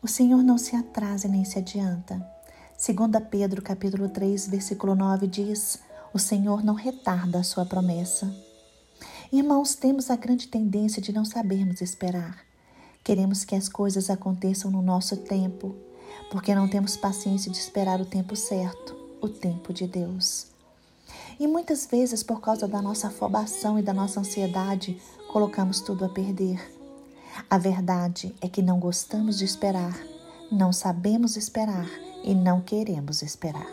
O Senhor não se atrasa nem se adianta. Segunda Pedro, capítulo 3, versículo 9 diz: O Senhor não retarda a sua promessa. Irmãos, temos a grande tendência de não sabermos esperar. Queremos que as coisas aconteçam no nosso tempo, porque não temos paciência de esperar o tempo certo, o tempo de Deus. E muitas vezes, por causa da nossa afobação e da nossa ansiedade, colocamos tudo a perder. A verdade é que não gostamos de esperar, não sabemos esperar e não queremos esperar.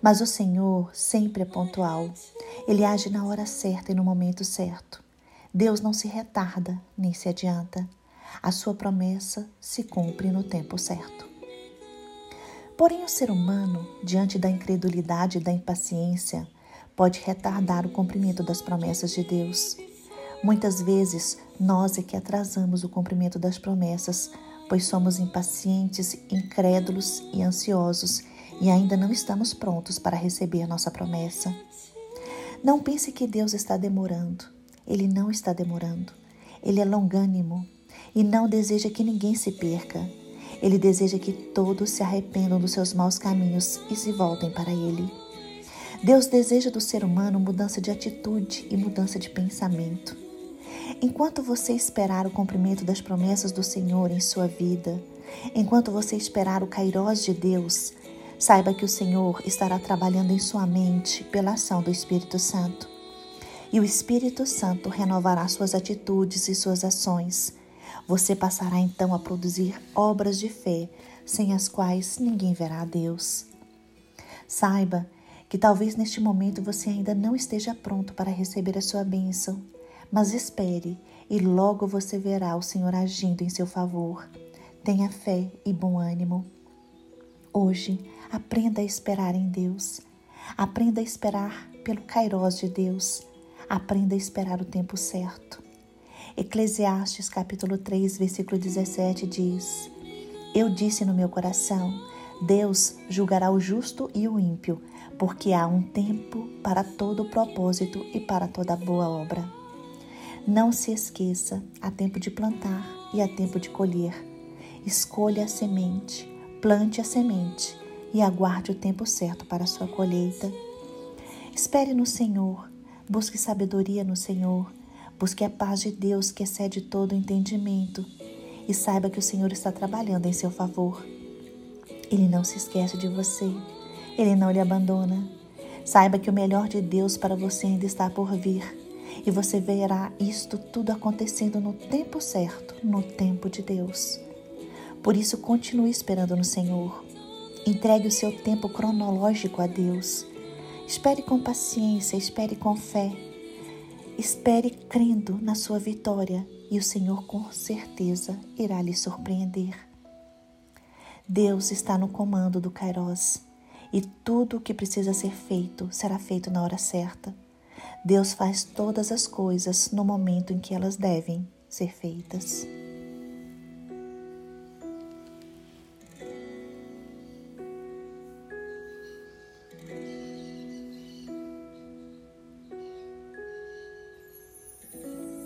Mas o Senhor sempre é pontual. Ele age na hora certa e no momento certo. Deus não se retarda nem se adianta. A sua promessa se cumpre no tempo certo. Porém, o ser humano, diante da incredulidade e da impaciência, pode retardar o cumprimento das promessas de Deus. Muitas vezes nós é que atrasamos o cumprimento das promessas, pois somos impacientes, incrédulos e ansiosos e ainda não estamos prontos para receber nossa promessa. Não pense que Deus está demorando. Ele não está demorando. Ele é longânimo e não deseja que ninguém se perca. Ele deseja que todos se arrependam dos seus maus caminhos e se voltem para Ele. Deus deseja do ser humano mudança de atitude e mudança de pensamento. Enquanto você esperar o cumprimento das promessas do Senhor em sua vida, enquanto você esperar o kairós de Deus, saiba que o Senhor estará trabalhando em sua mente pela ação do Espírito Santo. E o Espírito Santo renovará suas atitudes e suas ações. Você passará então a produzir obras de fé, sem as quais ninguém verá a Deus. Saiba que talvez neste momento você ainda não esteja pronto para receber a sua bênção, mas espere e logo você verá o Senhor agindo em seu favor. Tenha fé e bom ânimo. Hoje, aprenda a esperar em Deus. Aprenda a esperar pelo Kairós de Deus. Aprenda a esperar o tempo certo. Eclesiastes capítulo 3, versículo 17 diz: Eu disse no meu coração: Deus julgará o justo e o ímpio, porque há um tempo para todo propósito e para toda boa obra. Não se esqueça, há tempo de plantar e há tempo de colher. Escolha a semente, plante a semente e aguarde o tempo certo para a sua colheita. Espere no Senhor, busque sabedoria no Senhor, busque a paz de Deus que excede todo entendimento e saiba que o Senhor está trabalhando em seu favor. Ele não se esquece de você, ele não lhe abandona. Saiba que o melhor de Deus para você ainda está por vir e você verá isto tudo acontecendo no tempo certo, no tempo de Deus. Por isso, continue esperando no Senhor. Entregue o seu tempo cronológico a Deus. Espere com paciência, espere com fé. Espere crendo na sua vitória e o Senhor com certeza irá lhe surpreender. Deus está no comando do Kairos e tudo o que precisa ser feito será feito na hora certa. Deus faz todas as coisas no momento em que elas devem ser feitas.